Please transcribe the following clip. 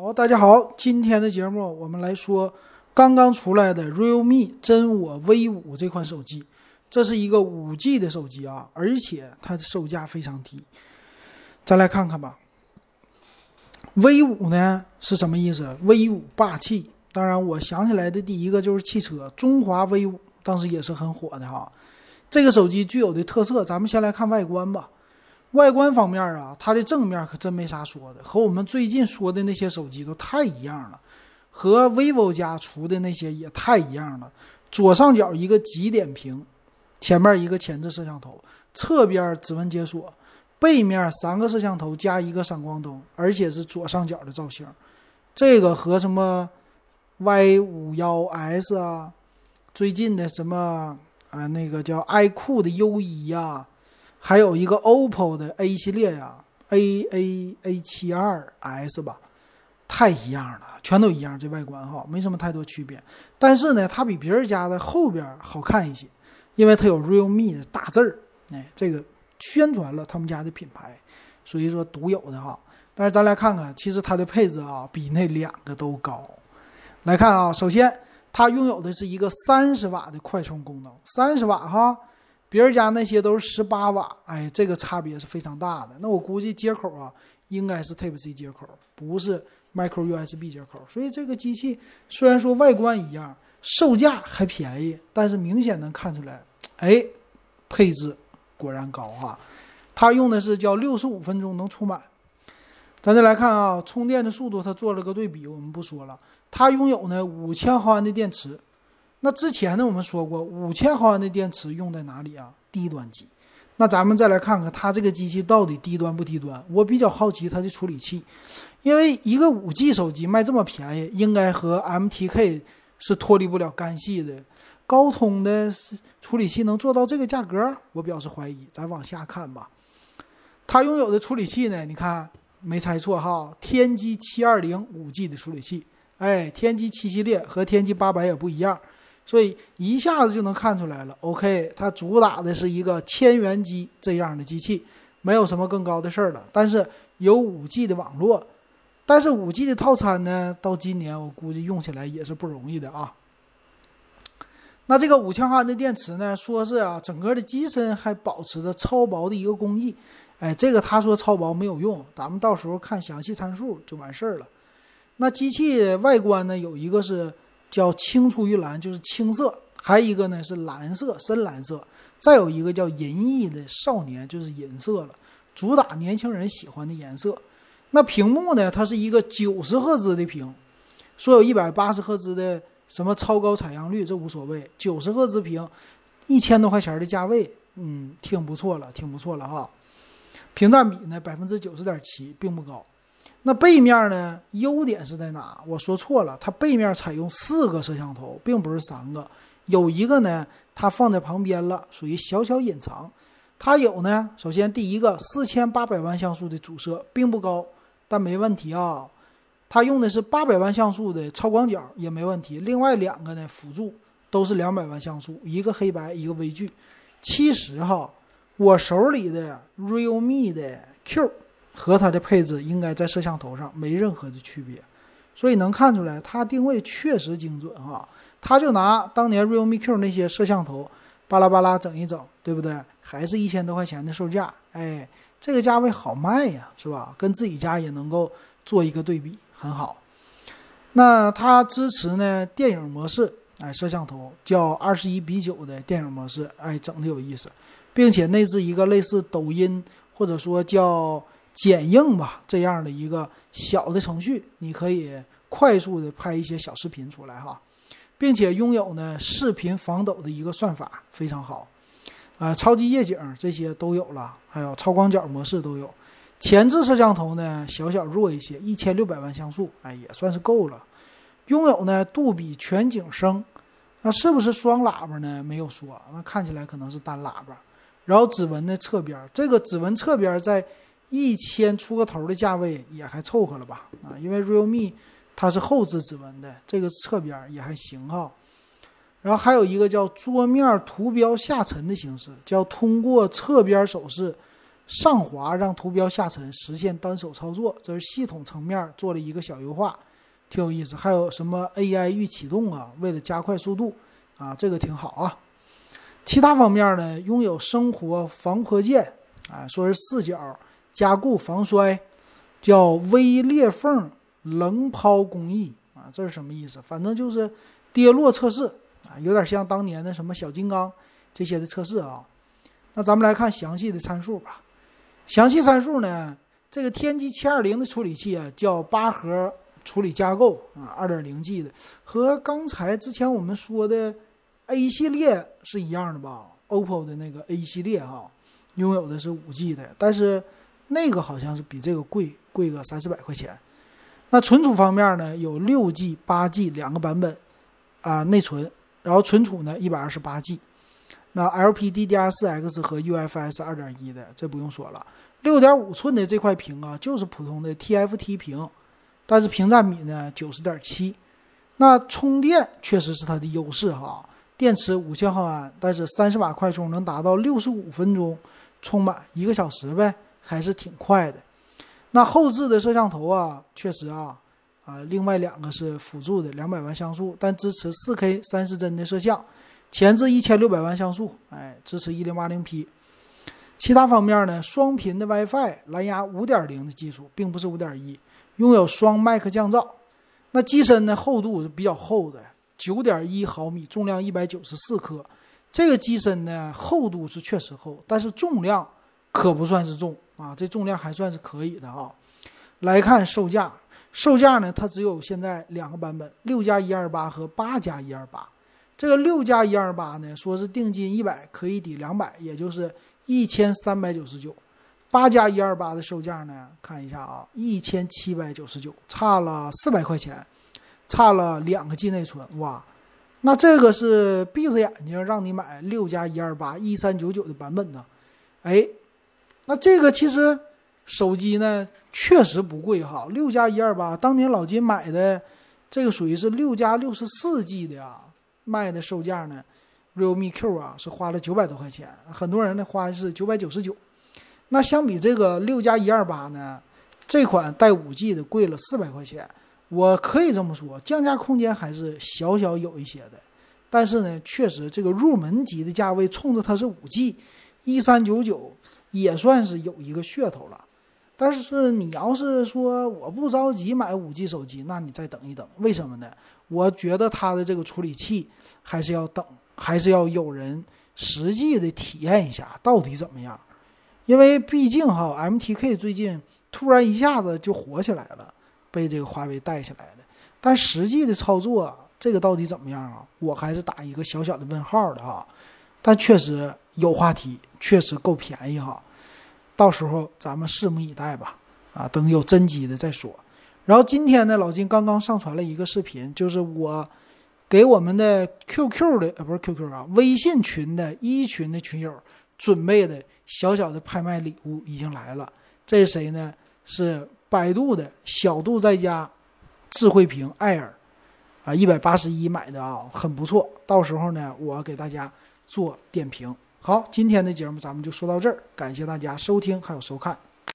好，大家好，今天的节目我们来说刚刚出来的 Realme 真我 V 五这款手机，这是一个五 G 的手机啊，而且它的售价非常低。再来看看吧，V 五呢是什么意思？V 五霸气。当然，我想起来的第一个就是汽车，中华 V 五当时也是很火的哈。这个手机具有的特色，咱们先来看外观吧。外观方面啊，它的正面可真没啥说的，和我们最近说的那些手机都太一样了，和 vivo 家出的那些也太一样了。左上角一个极点屏，前面一个前置摄像头，侧边指纹解锁，背面三个摄像头加一个闪光灯，而且是左上角的造型。这个和什么 Y 五幺 S 啊，最近的什么啊那个叫爱酷的 U 一呀。还有一个 OPPO 的 A 系列呀，A A A 七二 S 吧，太一样了，全都一样，这外观哈，没什么太多区别。但是呢，它比别人家的后边好看一些，因为它有 Realme 的大字儿，哎，这个宣传了他们家的品牌，所以说独有的哈。但是咱来看看，其实它的配置啊，比那两个都高。来看啊，首先它拥有的是一个三十瓦的快充功能，三十瓦哈。别人家那些都是十八瓦，哎，这个差别是非常大的。那我估计接口啊，应该是 Type C 接口，不是 Micro USB 接口。所以这个机器虽然说外观一样，售价还便宜，但是明显能看出来，哎，配置果然高哈。它用的是叫六十五分钟能充满。咱再来看啊，充电的速度，它做了个对比，我们不说了。它拥有呢五千毫安的电池。那之前呢，我们说过五千毫安的电池用在哪里啊？低端机。那咱们再来看看它这个机器到底低端不低端？我比较好奇它的处理器，因为一个五 G 手机卖这么便宜，应该和 MTK 是脱离不了干系的。高通的处理器能做到这个价格？我表示怀疑。咱往下看吧。它拥有的处理器呢？你看没猜错哈，天玑七二零五 G 的处理器。哎，天玑七系列和天玑八百也不一样。所以一下子就能看出来了。OK，它主打的是一个千元机这样的机器，没有什么更高的事儿了。但是有五 G 的网络，但是五 G 的套餐呢，到今年我估计用起来也是不容易的啊。那这个五千毫安的电池呢，说是啊，整个的机身还保持着超薄的一个工艺。哎，这个他说超薄没有用，咱们到时候看详细参数就完事儿了。那机器外观呢，有一个是。叫青出于蓝，就是青色；还有一个呢是蓝色，深蓝色；再有一个叫银翼的少年，就是银色了，主打年轻人喜欢的颜色。那屏幕呢，它是一个九十赫兹的屏，说有一百八十赫兹的什么超高采样率，这无所谓。九十赫兹屏，一千多块钱的价位，嗯，挺不错了，挺不错了哈。屏占比呢百分之九十点七，并不高。那背面呢？优点是在哪？我说错了，它背面采用四个摄像头，并不是三个。有一个呢，它放在旁边了，属于小小隐藏。它有呢，首先第一个四千八百万像素的主摄，并不高，但没问题啊。它用的是八百万像素的超广角，也没问题。另外两个呢，辅助都是两百万像素，一个黑白，一个微距。其实哈，我手里的 Realme 的 Q。和它的配置应该在摄像头上没任何的区别，所以能看出来它定位确实精准哈。它就拿当年 Realme Q 那些摄像头，巴拉巴拉整一整，对不对？还是一千多块钱的售价，哎，这个价位好卖呀，是吧？跟自己家也能够做一个对比，很好。那它支持呢电影模式，哎，摄像头叫二十一比九的电影模式，哎，整的有意思，并且内置一个类似抖音或者说叫。剪映吧，这样的一个小的程序，你可以快速的拍一些小视频出来哈，并且拥有呢视频防抖的一个算法，非常好，啊，超级夜景这些都有了，还有超广角模式都有，前置摄像头呢小小弱一些，一千六百万像素，哎，也算是够了，拥有呢杜比全景声，那是不是双喇叭呢？没有说，那看起来可能是单喇叭，然后指纹的侧边，这个指纹侧边在。一千出个头的价位也还凑合了吧？啊，因为 Realme 它是后置指纹的，这个侧边也还行哈。然后还有一个叫桌面图标下沉的形式，叫通过侧边手势上滑让图标下沉，实现单手操作，这是系统层面做了一个小优化，挺有意思。还有什么 AI 预启动啊？为了加快速度啊，这个挺好啊。其他方面呢，拥有生活防泼溅啊，说是四角加固防摔，叫微裂缝棱抛工艺啊，这是什么意思？反正就是跌落测试啊，有点像当年的什么小金刚这些的测试啊。那咱们来看详细的参数吧。详细参数呢？这个天玑七二零的处理器啊，叫八核处理架构啊，二点零 G 的，和刚才之前我们说的 A 系列是一样的吧？OPPO 的那个 A 系列哈，拥有的是五 G 的，但是那个好像是比这个贵贵个三四百块钱。那存储方面呢，有六 G、八 G 两个版本啊，内存，然后存储呢一百二十八 G。那 LPDDR4X 和 UFS 二点一的，这不用说了。六点五寸的这块屏啊，就是普通的 TFT 屏，但是屏占比呢九十点七。那充电确实是它的优势哈，电池五千毫安，但是三十瓦快充能达到六十五分钟充满一个小时呗，还是挺快的。那后置的摄像头啊，确实啊啊，另外两个是辅助的两百万像素，但支持四 K 三十帧的摄像。前置一千六百万像素，哎，支持一零八零 P。其他方面呢？双频的 WiFi，蓝牙五点零的技术，并不是五点一，拥有双麦克降噪。那机身呢？厚度是比较厚的，九点一毫米，重量一百九十四克。这个机身呢，厚度是确实厚，但是重量可不算是重啊，这重量还算是可以的啊。来看售价，售价呢，它只有现在两个版本，六加一二八和八加一二八。这个六加一二八呢，说是定金一百可以抵两百，也就是一千三百九十九。八加一二八的售价呢，看一下啊，一千七百九十九，差了四百块钱，差了两个 G 内存。哇，那这个是闭着眼睛让你买六加一二八一三九九的版本呢？哎，那这个其实手机呢确实不贵哈，六加一二八，当年老金买的这个属于是六加六十四 G 的呀。卖的售价呢，realme Q 啊是花了九百多块钱，很多人呢花的是九百九十九。那相比这个六加一二八呢，这款带五 G 的贵了四百块钱。我可以这么说，降价空间还是小小有一些的。但是呢，确实这个入门级的价位，冲着它是五 G，一三九九也算是有一个噱头了。但是你要是说我不着急买五 G 手机，那你再等一等。为什么呢？我觉得它的这个处理器还是要等，还是要有人实际的体验一下到底怎么样。因为毕竟哈，MTK 最近突然一下子就火起来了，被这个华为带起来的。但实际的操作，这个到底怎么样啊？我还是打一个小小的问号的哈。但确实有话题，确实够便宜哈。到时候咱们拭目以待吧，啊，等有真机的再说。然后今天呢，老金刚刚上传了一个视频，就是我给我们的 QQ 的，呃，不是 QQ 啊，微信群的一群的群友准备的小小的拍卖礼物已经来了。这是谁呢？是百度的小度在家智慧屏 Air，啊，一百八十一买的啊，很不错。到时候呢，我给大家做点评。好，今天的节目咱们就说到这儿，感谢大家收听还有收看。